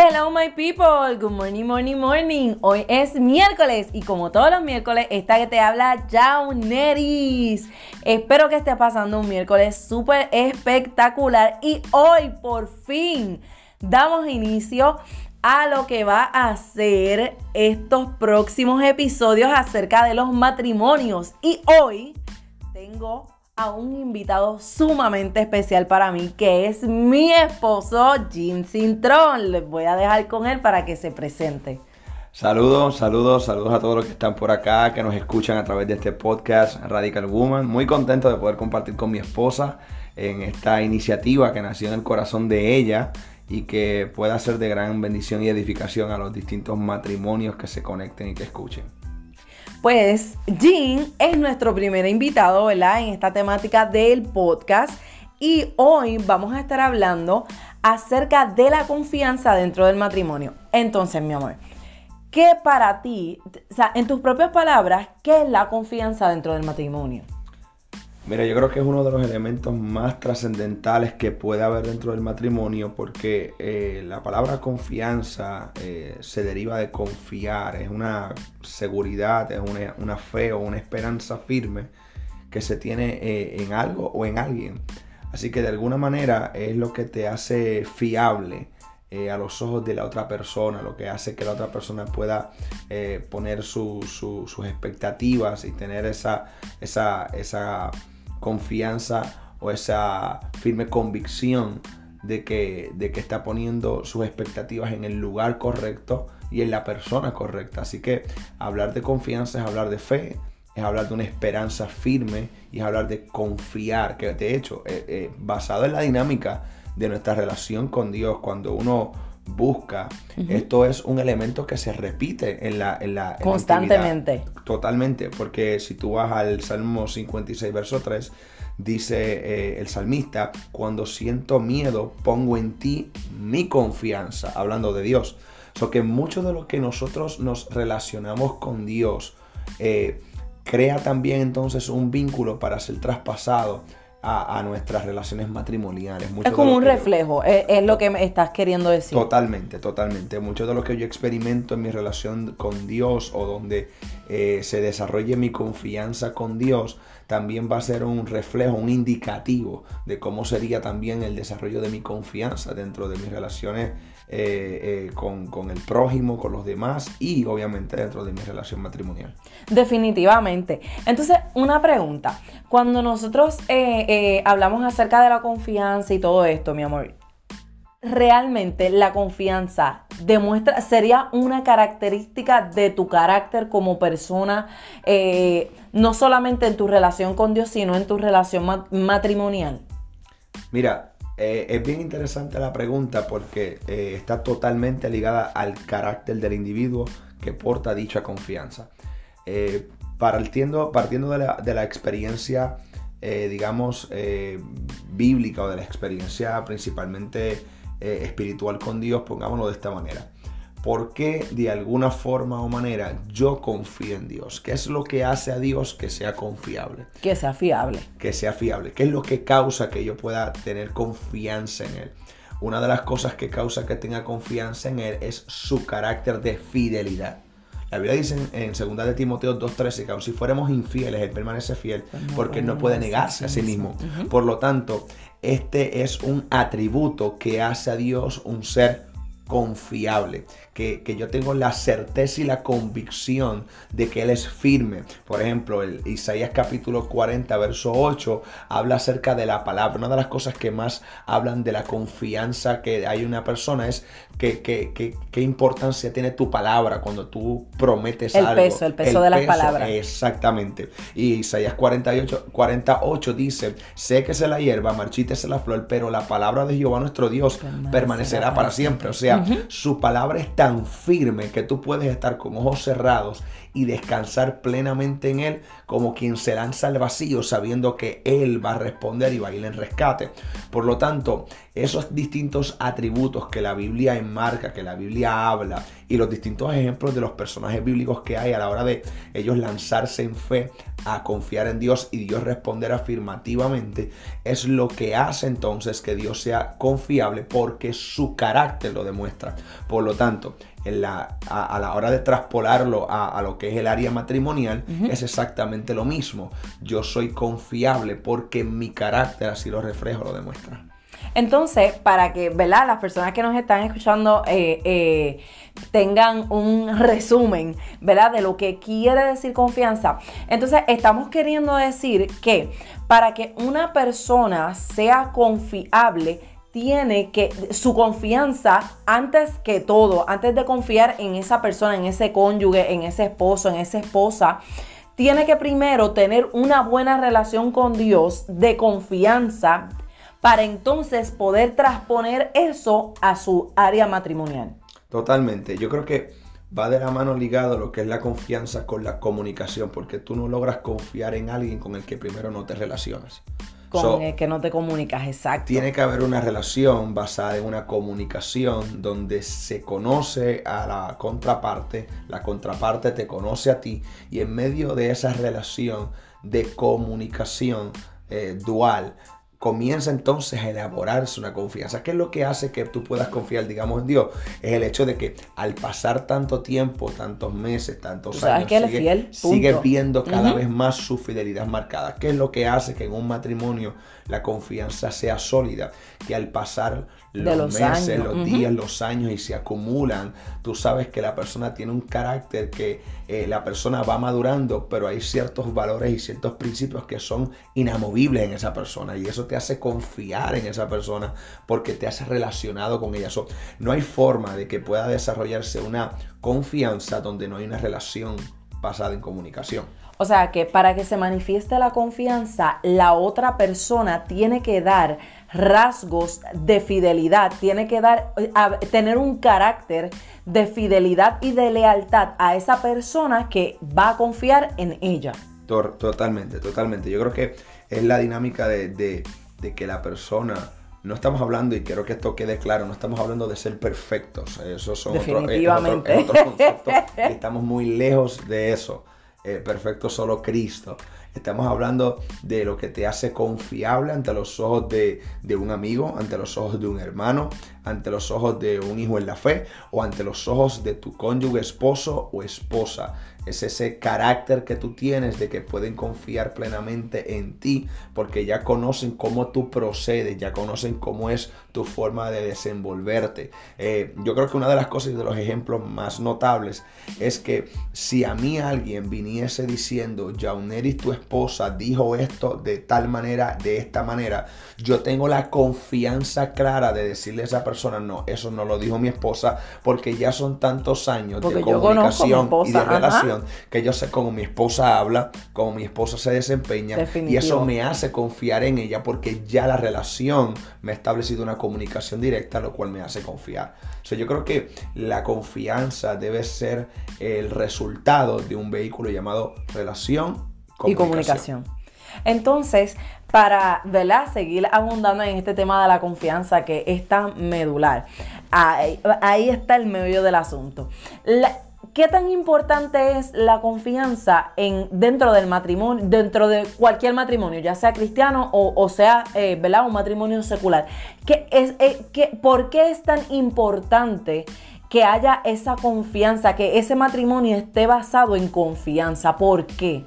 Hello my people, good morning, morning, morning. Hoy es miércoles y como todos los miércoles, esta que te habla Jauneris. Espero que estés pasando un miércoles súper espectacular y hoy por fin damos inicio a lo que va a ser estos próximos episodios acerca de los matrimonios. Y hoy tengo a un invitado sumamente especial para mí, que es mi esposo Jim Sintron. Les voy a dejar con él para que se presente. Saludos, saludos, saludos a todos los que están por acá, que nos escuchan a través de este podcast Radical Woman. Muy contento de poder compartir con mi esposa en esta iniciativa que nació en el corazón de ella y que pueda ser de gran bendición y edificación a los distintos matrimonios que se conecten y que escuchen. Pues Jean es nuestro primer invitado, ¿verdad? En esta temática del podcast. Y hoy vamos a estar hablando acerca de la confianza dentro del matrimonio. Entonces, mi amor, ¿qué para ti, o sea, en tus propias palabras, qué es la confianza dentro del matrimonio? Mira, yo creo que es uno de los elementos más trascendentales que puede haber dentro del matrimonio porque eh, la palabra confianza eh, se deriva de confiar, es una seguridad, es una, fe o una esperanza firme que se tiene eh, en algo o en alguien. Así que de alguna manera es lo que te hace fiable a los ojos de la otra persona, lo que hace que la otra persona pueda poner sus expectativas y tener esa, esa, esa confianza o esa firme convicción de que, de que está poniendo sus expectativas en el lugar correcto y en la persona correcta. Así que hablar de confianza es hablar de fe, es hablar de una esperanza firme y es hablar de confiar, que de hecho, eh, eh, basado en la dinámica de nuestra relación con Dios, cuando uno busca, esto es un elemento que se repite en la... En la Constantemente. Totalmente, porque si tú vas al Salmo 56, verso 3, dice eh, el salmista, cuando siento miedo, pongo en ti mi confianza, hablando de Dios. So que mucho de lo que nosotros nos relacionamos con Dios eh, crea también entonces un vínculo para ser traspasado a, nuestras relaciones matrimoniales. es como un reflejo, es, lo que me estás queriendo decir. Totalmente, totalmente. Mucho de lo que yo experimento en mi relación con Dios o donde eh, se desarrolle mi confianza con Dios, también va a ser un reflejo, un indicativo de cómo sería también el desarrollo de mi confianza dentro de mis relaciones eh, eh, con, el prójimo, con los demás y obviamente dentro de mi relación matrimonial. Definitivamente. Entonces, una pregunta. Cuando nosotros eh, hablamos acerca de la confianza y todo esto, mi amor, realmente la confianza demuestra, sería una característica de tu carácter como persona, no solamente en tu relación con Dios, sino en tu relación matrimonial? Mira, eh, es bien interesante la pregunta porque eh, está totalmente ligada al carácter del individuo que porta dicha confianza. Eh, partiendo, partiendo de, la, experiencia, digamos, bíblica o de la experiencia principalmente espiritual con Dios, pongámoslo de esta manera. ¿Por qué de alguna forma o manera yo confío en Dios? ¿Qué es lo que hace a Dios que sea confiable? Que sea fiable. Que sea fiable. ¿Qué es lo que causa que yo pueda tener confianza en Él? Una de las cosas que causa que tenga confianza en Él es su carácter de fidelidad. La Biblia dice en 2 de Timoteo 2.13 que aun si fuéramos infieles, Él permanece fiel pues porque no puede negarse a sí mismo. Por lo tanto, este es un atributo que hace a Dios un ser confiable, que, yo tengo la certeza y la convicción de que Él es firme. Por ejemplo, el Isaías capítulo 40, verso 8, habla acerca de la palabra. Una de las cosas que más hablan de la confianza que hay una persona es que, qué importancia tiene tu palabra cuando tú prometes el algo. Peso, el peso de las palabras. Exactamente. Y Isaías 48, 48 dice, sé que se la hierba, marchítese la flor, pero la palabra de Jehová nuestro Dios permanecerá, para siempre. O sea, su palabra es tan firme que tú puedes estar con ojos cerrados y descansar plenamente en Él como quien se lanza al vacío sabiendo que Él va a responder y va a ir en rescate. Por lo tanto, esos distintos atributos que la Biblia enmarca, que la Biblia habla, y los distintos ejemplos de los personajes bíblicos que hay a la hora de ellos lanzarse en fe a confiar en Dios y Dios responder afirmativamente, es lo que hace entonces que Dios sea confiable porque su carácter lo demuestra. Por lo tanto, en la, a, la hora de traspolarlo a, lo que es el área matrimonial, es exactamente lo mismo. Yo soy confiable porque mi carácter así lo reflejo, lo demuestra. Entonces, para que, ¿verdad? Las personas que nos están escuchando eh, eh, tengan un resumen, ¿verdad? De lo que quiere decir confianza. Entonces, estamos queriendo decir que para que una persona sea confiable, tiene que, su confianza, antes que todo, antes de confiar en esa persona, en ese cónyuge, en ese esposo, en esa esposa, tiene que primero tener una buena relación con Dios de confianza para entonces poder transponer eso a su área matrimonial. Totalmente. Yo creo que va de la mano ligado lo que es la confianza con la comunicación, porque tú no logras confiar en alguien con el que primero no te relacionas. Con el que no te comunicas, exacto. Tiene que haber una relación basada en una comunicación donde se conoce a la contraparte, la contraparte te conoce a ti y en medio de esa relación de comunicación eh, dual comienza entonces a elaborarse una confianza. ¿Qué es lo que hace que tú puedas confiar, digamos, en Dios? Es el hecho de que al pasar tanto tiempo, tantos meses, tantos años, sigue, viendo cada vez más su fidelidad marcada. ¿Qué es lo que hace que en un matrimonio la confianza sea sólida? Que al pasar los, meses, los días, los años y se acumulan, tú sabes que la persona tiene un carácter que eh, la persona va madurando, pero hay ciertos valores y ciertos principios que son inamovibles en esa persona y eso te hace confiar en esa persona porque te has relacionado con ella. no hay forma de que pueda desarrollarse una confianza donde no hay una relación basada en comunicación. O sea que para que se manifieste la confianza, la otra persona tiene que dar rasgos de fidelidad, tiene que dar, tener un carácter de fidelidad y de lealtad a esa persona que va a confiar en ella. Totalmente, totalmente. Yo creo que es la dinámica de, que la persona no estamos hablando, y quiero que esto quede claro, no estamos hablando de ser perfectos. Eso son Definitivamente. estamos muy lejos de eso. Eh, perfecto solo Cristo. Estamos hablando de lo que te hace confiable ante los ojos de, de, un amigo, ante los ojos de un hermano, ante los ojos de un hijo en la fe o ante los ojos de tu cónyuge, esposo o esposa. Es ese carácter que tú tienes de que pueden confiar plenamente en ti porque ya conocen cómo tú procedes, ya conocen cómo es tu forma de desenvolverte. Eh, yo creo que una de las cosas y de los ejemplos más notables es que si a mí alguien viniese diciendo, Jauneris, tu esposa, dijo esto de tal manera, de esta manera, yo tengo la confianza clara de decirle a esa persona, no, eso no lo dijo mi esposa porque ya son tantos años de comunicación y de relación que yo sé cómo mi esposa habla, cómo mi esposa se desempeña y eso me hace confiar en ella porque ya la relación me ha establecido una comunicación directa, lo cual me hace confiar. O yo creo que la confianza debe ser el resultado de un vehículo llamado relación y comunicación. Entonces, para ¿verdad? seguir abundando en este tema de la confianza que es tan medular, ahí, ahí está el medio del asunto. La, ¿Qué tan importante es la confianza en, dentro del matrimonio, dentro de cualquier matrimonio, ya sea cristiano o, sea, eh. Un matrimonio secular. ¿Qué es, eh, ¿Por qué es tan importante que haya esa confianza, que ese matrimonio esté basado en confianza? ¿Por qué?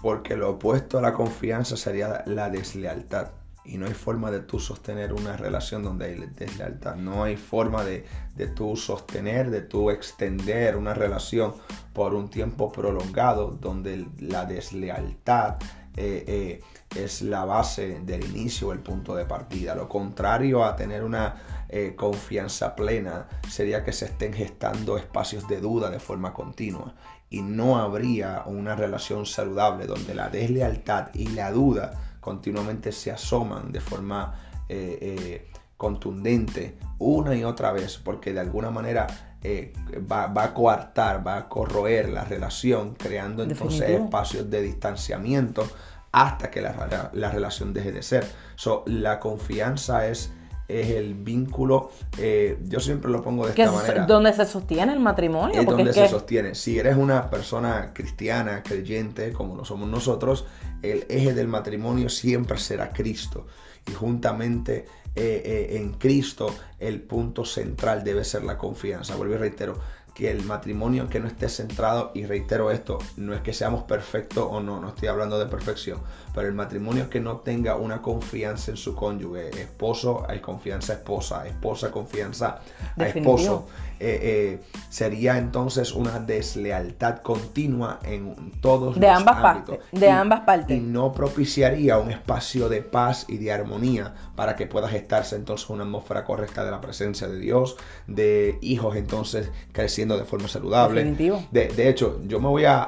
Porque lo opuesto a la confianza sería la deslealtad. Y no hay forma de tú sostener una relación donde hay deslealtad. No hay forma de, de tú sostener, de tú extender una relación por un tiempo prolongado donde la deslealtad eh, eh, es la base del inicio, el punto de partida. Lo contrario a tener una eh, confianza plena sería que se estén gestando espacios de duda de forma continua y no habría una relación saludable donde la deslealtad y la duda continuamente se asoman de forma eh, eh, contundente una y otra vez, porque de alguna manera eh, va, a coartar, va a corroer la relación, creando entonces espacios de distanciamiento hasta que la, la relación deje de ser. So, la confianza es es el vínculo, eh, yo siempre lo pongo de esta manera. ¿Dónde se sostiene el matrimonio? Es donde se sostiene. Si eres una persona cristiana, creyente, como lo somos nosotros, el eje del matrimonio siempre será Cristo. Y juntamente eh, eh, en Cristo el punto central debe ser la confianza. Vuelvo y reitero, que el matrimonio que no esté centrado, y reitero esto, no es que seamos perfectos o no, no estoy hablando de perfección, pero el matrimonio que no tenga una confianza en su cónyuge, esposo hay confianza esposa, esposa confianza a esposo, eh, eh, sería entonces una deslealtad continua en todos de ambas partes de ambas partes. y no propiciaría un espacio de paz y de armonía para que pueda gestarse entonces una atmósfera correcta de la presencia de Dios de hijos entonces creciendo de forma saludable. De, de, hecho yo me voy a,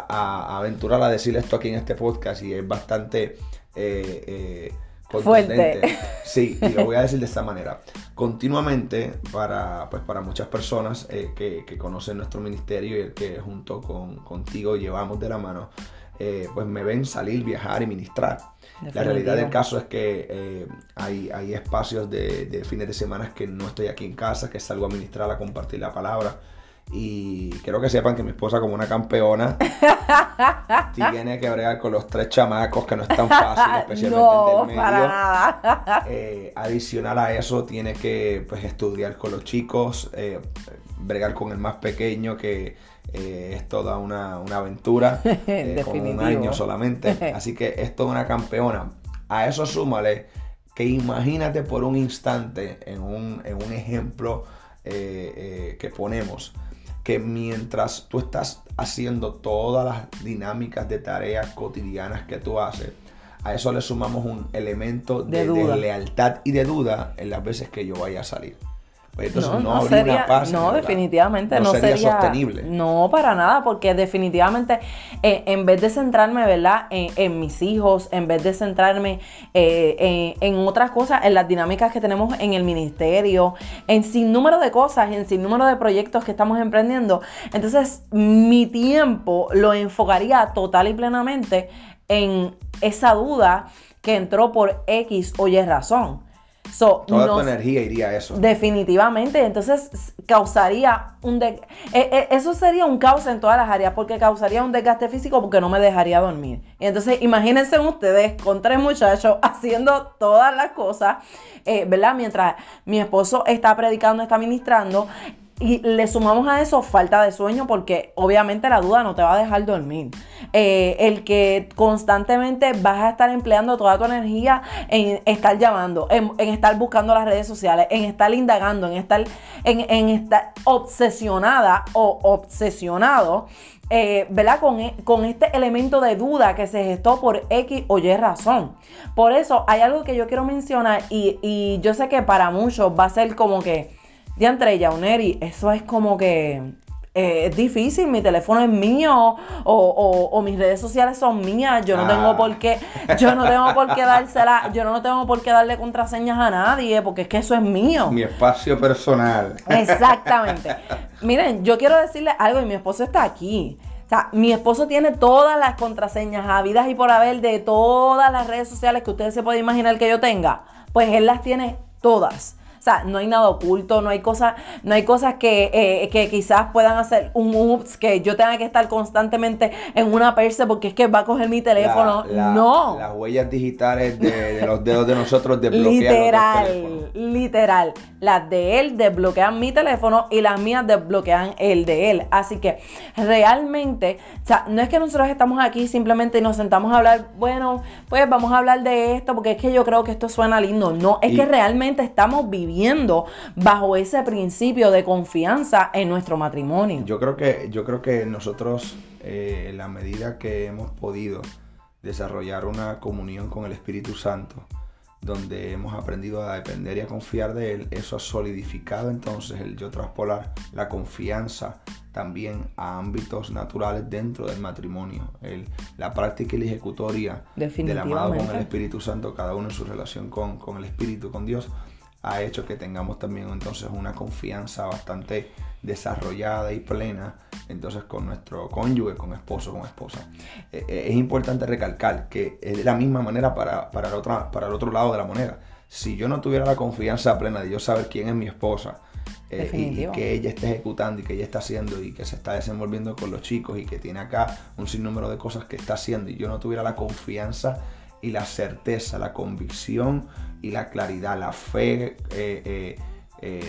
aventurar a decir esto aquí en este podcast y es bastante eh Fuerte. Sí, y lo voy a decir de esta manera. Continuamente, para, pues, para muchas personas eh, que, conocen nuestro ministerio y el que junto con, contigo llevamos de la mano, eh, pues me ven salir, viajar y ministrar. La realidad del caso es que eh, hay, hay, espacios de, de, fines de semana que no estoy aquí en casa, que salgo a ministrar, a compartir la palabra. Y quiero que sepan que mi esposa, como una campeona, tiene que bregar con los tres chamacos, que no es tan fácil, especialmente el del medio. Eh, adicional a eso, tiene que pues, estudiar con los chicos, eh, bregar con el más pequeño, que eh, es toda una, aventura, con un año solamente. Así que es toda una campeona. A eso súmale que imagínate por un instante en un, en un ejemplo que ponemos que mientras tú estás haciendo todas las dinámicas de tareas cotidianas que tú haces, a eso le sumamos un elemento de, de lealtad y de duda en las veces que yo vaya a salir. Pues no, no, sería, no definitivamente no, sería, sostenible. No, para nada, porque definitivamente eh, en vez de centrarme, ¿verdad? En, mis hijos, en vez de centrarme eh, en, otras cosas, en las dinámicas que tenemos en el ministerio, en sin número de cosas, en sin número de proyectos que estamos emprendiendo, entonces mi tiempo lo enfocaría total y plenamente en esa duda que entró por X o Y razón. Toda tu energía iría a eso. Definitivamente. Entonces causaría un... De, e, e, eso sería un caos en todas las áreas porque causaría un desgaste físico porque no me dejaría dormir. Y entonces imagínense ustedes con tres muchachos haciendo todas las cosas, eh, ¿verdad? Mientras mi esposo está predicando, está ministrando y le sumamos a eso falta de sueño porque obviamente la duda no te va a dejar dormir. Eh, el que constantemente vas a estar empleando toda tu energía en estar llamando, en, estar buscando las redes sociales, en estar indagando, en estar, en, estar obsesionada o obsesionado. Eh, ¿verdad? Con, e, con, este elemento de duda que se gestó por X o Y razón. Por eso hay algo que yo quiero mencionar y, y yo sé que para muchos va a ser como que, Diantre, Yauneri, eso es como que eh, es difícil, mi teléfono es mío o, mis redes sociales son mías, yo no tengo ah. por qué, yo no tengo por qué dársela, yo no tengo por qué darle contraseñas a nadie, porque es que eso es mío. Mi espacio personal. Exactamente. Miren, yo quiero decirle algo y mi esposo está aquí. O sea, mi esposo tiene todas las contraseñas habidas y por haber de todas las redes sociales que ustedes se pueden imaginar que yo tenga. Pues él las tiene todas. O sea, no hay nada oculto, no hay cosas, no hay cosas que, eh, que quizás puedan hacer un ups, que yo tenga que estar constantemente en una perse porque es que va a coger mi teléfono. no. Las huellas digitales de, los dedos de nosotros desbloquean. Literal, literal. Las de él desbloquean mi teléfono y las mías desbloquean el de él. Así que realmente, o sea, no es que nosotros estamos aquí simplemente y nos sentamos a hablar, bueno, pues vamos a hablar de esto porque es que yo creo que esto suena lindo. No, es que realmente estamos viviendo bajo ese principio de confianza en nuestro matrimonio. Yo creo que, yo creo que nosotros, eh, en la medida que hemos podido desarrollar una comunión con el Espíritu Santo, donde hemos aprendido a depender y a confiar de Él, eso ha solidificado entonces el yo traspolar la confianza también a ámbitos naturales dentro del matrimonio. El, la práctica y la ejecutoria del amado con el Espíritu Santo, cada uno en su relación con, con el Espíritu, con Dios, ha hecho que tengamos también entonces una confianza bastante desarrollada y plena entonces con nuestro cónyuge, con esposo, con esposa. Eh, eh, es importante recalcar que es de la misma manera para, para, el otro, para el otro lado de la moneda. Si yo no tuviera la confianza plena de yo saber quién es mi esposa, eh, y, que ella esté ejecutando y que ella está haciendo y que se está desenvolviendo con los chicos y que tiene acá un sinnúmero de cosas que está haciendo y yo no tuviera la confianza y la certeza, la convicción y la claridad, la fe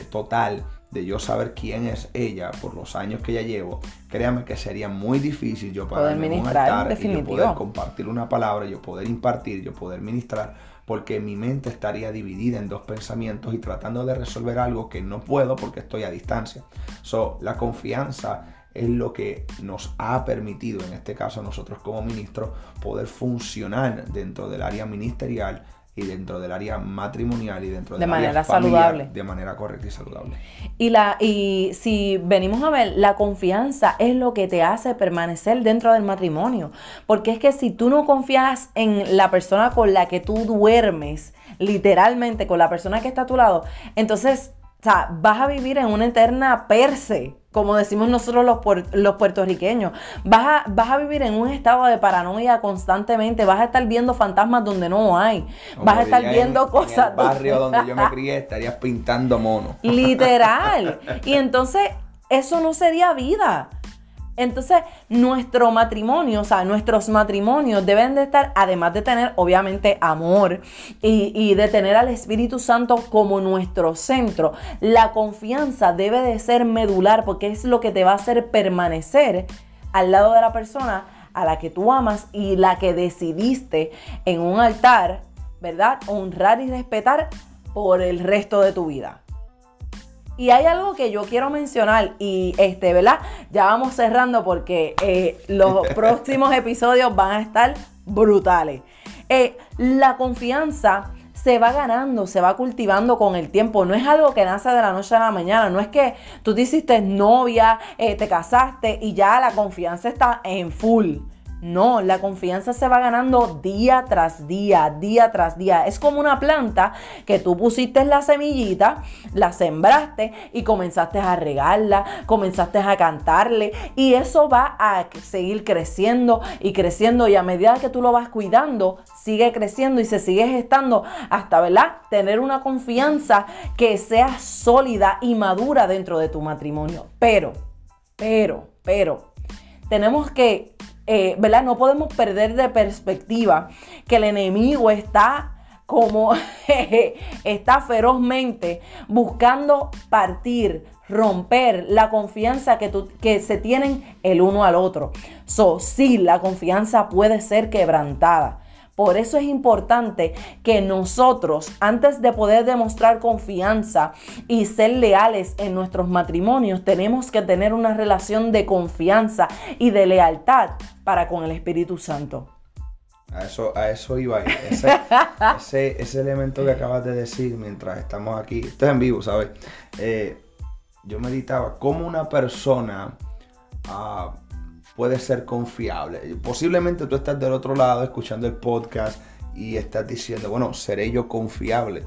total de yo saber quién es ella por los años que ya llevo, créame que sería muy difícil yo para un altar y yo poder compartir una palabra, yo poder impartir, yo poder ministrar, porque mi mente estaría dividida en dos pensamientos y tratando de resolver algo que no puedo porque estoy a distancia. So, la confianza es lo que nos ha permitido, en este caso nosotros como ministros, poder funcionar dentro del área ministerial y dentro del área matrimonial y dentro de, de manera saludable. De manera correcta y saludable. Y, la, y si venimos a ver, la confianza es lo que te hace permanecer dentro del matrimonio. Porque es que si tú no confías en la persona con la que tú duermes, literalmente con la persona que está a tu lado, entonces o sea, vas a vivir en una eterna perse, como decimos nosotros los, los puertorriqueños. Vas a, vas a, vivir en un estado de paranoia constantemente. Vas a estar viendo fantasmas donde no hay. vas a estar viendo cosas. En el barrio donde yo me crié estarías pintando monos. Literal. Y entonces, eso no sería vida. Entonces, nuestro matrimonio, o sea, nuestros matrimonios deben de estar, además de tener, obviamente, amor y, de tener al Espíritu Santo como nuestro centro, la confianza debe de ser medular porque es lo que te va a hacer permanecer al lado de la persona a la que tú amas y la que decidiste en un altar, ¿verdad? Honrar y respetar por el resto de tu vida. Y hay algo que yo quiero mencionar y este, ¿verdad? Ya vamos cerrando porque eh, los próximos episodios van a estar brutales. Eh, la confianza se va ganando, se va cultivando con el tiempo. No es algo que nace de la noche a la mañana. No es que tú te hiciste novia, eh, te casaste y ya la confianza está en full. No, la confianza se va ganando día tras día, día tras día. Es como una planta que tú pusiste la semillita, la sembraste y comenzaste a regarla, comenzaste a cantarle y eso va a seguir creciendo y creciendo y a medida que tú lo vas cuidando, sigue creciendo y se sigue gestando hasta, ¿verdad? Tener una confianza que sea sólida y madura dentro de tu matrimonio. Pero, pero, pero, tenemos que eh, ¿verdad? No podemos perder de perspectiva que el enemigo está como está ferozmente buscando partir, romper la confianza que, que se tienen el uno al otro. So, sí, la confianza puede ser quebrantada. Por eso es importante que nosotros, antes de poder demostrar confianza y ser leales en nuestros matrimonios, tenemos que tener una relación de confianza y de lealtad para con el Espíritu Santo. A eso, a eso iba. Ese, ese, ese elemento que acabas de decir mientras estamos aquí, esto es en vivo, ¿sabes? Eh, yo meditaba cómo una persona... Ah, puede ser confiable. Posiblemente tú estás del otro lado escuchando el podcast y estás diciendo, bueno, ¿seré yo confiable?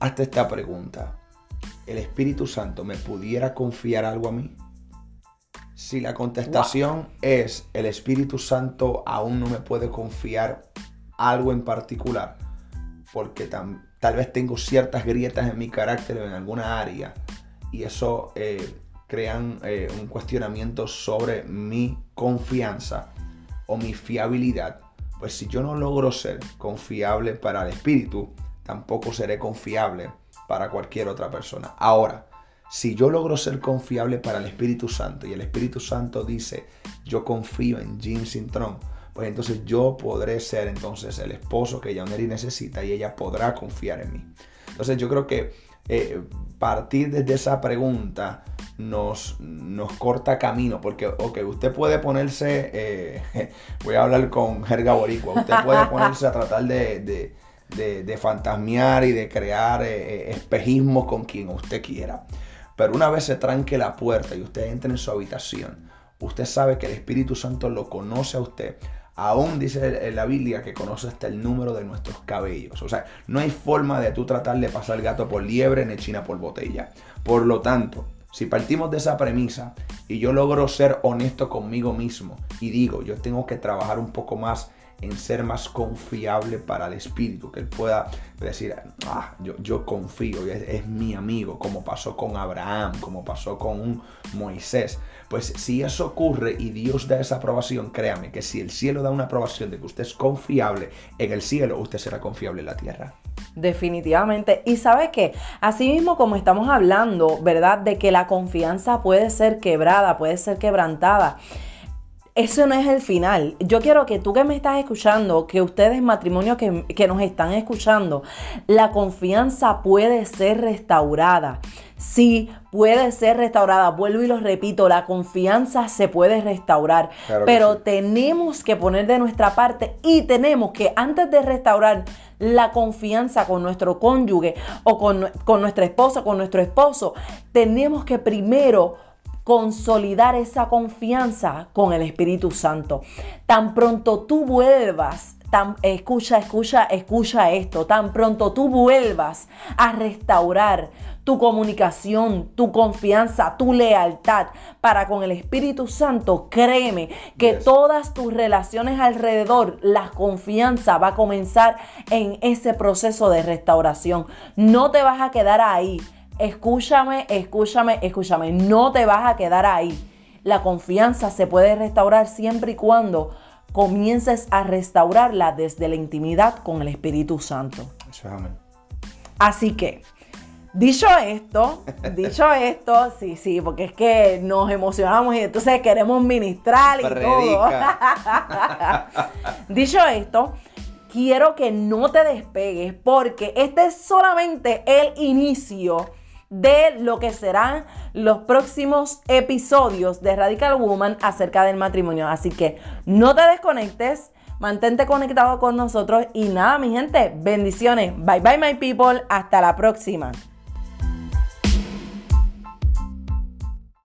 Hazte esta pregunta. ¿El Espíritu Santo me pudiera confiar algo a mí? Si la contestación es el Espíritu Santo aún no me puede confiar algo en particular, porque tal vez tengo ciertas grietas en mi carácter en alguna área y eso eh, crean eh, un cuestionamiento sobre mi confianza o mi fiabilidad, pues si yo no logro ser confiable para el espíritu, tampoco seré confiable para cualquier otra persona. Ahora, si yo logro ser confiable para el Espíritu Santo y el Espíritu Santo dice, yo confío en Jim Sintron, pues entonces yo podré ser entonces el esposo que Yaoneri necesita y ella podrá confiar en mí. Entonces yo creo que eh, partir desde esa pregunta nos, nos corta camino, porque, ok, usted puede ponerse, eh, voy a hablar con jerga boricua, usted puede ponerse a tratar de, de, fantasmear y de crear eh, espejismos con quien usted quiera. Pero una vez se tranque la puerta y usted entre en su habitación, usted sabe que el Espíritu Santo lo conoce a usted, Aún dice la Biblia que conoce hasta el número de nuestros cabellos. O sea, no hay forma de tú tratar de pasar el gato por liebre ni china por botella. Por lo tanto, Si partimos de esa premisa y yo logro ser honesto conmigo mismo y digo, yo tengo que trabajar un poco más en ser más confiable para el espíritu, que él pueda decir, ah, yo, yo confío, es, mi amigo, como pasó con Abraham, como pasó con un Moisés. Pues si eso ocurre y Dios da esa aprobación, créame que si el cielo da una aprobación de que usted es confiable en el cielo, usted será confiable en la tierra. Definitivamente. Y sabes que, así mismo como estamos hablando, ¿verdad? De que la confianza puede ser quebrada, puede ser quebrantada eso no es el final. Yo quiero que tú que me estás escuchando, que ustedes matrimonios que, que, nos están escuchando, la confianza puede ser restaurada. Sí, puede ser restaurada. Vuelvo y lo repito, la confianza se puede restaurar. pero sí. tenemos que poner de nuestra parte y tenemos que antes de restaurar la confianza con nuestro cónyuge o con, con nuestra esposa, con nuestro esposo, tenemos que primero consolidar esa confianza con el Espíritu Santo. Tan pronto tú vuelvas, tan, escucha, escucha, escucha esto, tan pronto tú vuelvas a restaurar tu comunicación, tu confianza, tu lealtad para con el Espíritu Santo, créeme que yes. todas tus relaciones alrededor, la confianza va a comenzar en ese proceso de restauración. No te vas a quedar ahí Escúchame, escúchame, escúchame. No te vas a quedar ahí. La confianza se puede restaurar siempre y cuando comiences a restaurarla desde la intimidad con el Espíritu Santo. Así que, dicho esto, dicho esto, sí, sí, porque es que nos emocionamos y entonces queremos ministrar y Predica. todo. dicho esto, quiero que no te despegues porque este es solamente el inicio de lo que serán los próximos episodios de Radical Woman acerca del matrimonio. Así que no te desconectes, mantente conectado con nosotros y nada, mi gente, bendiciones. Bye bye, my people. Hasta la próxima.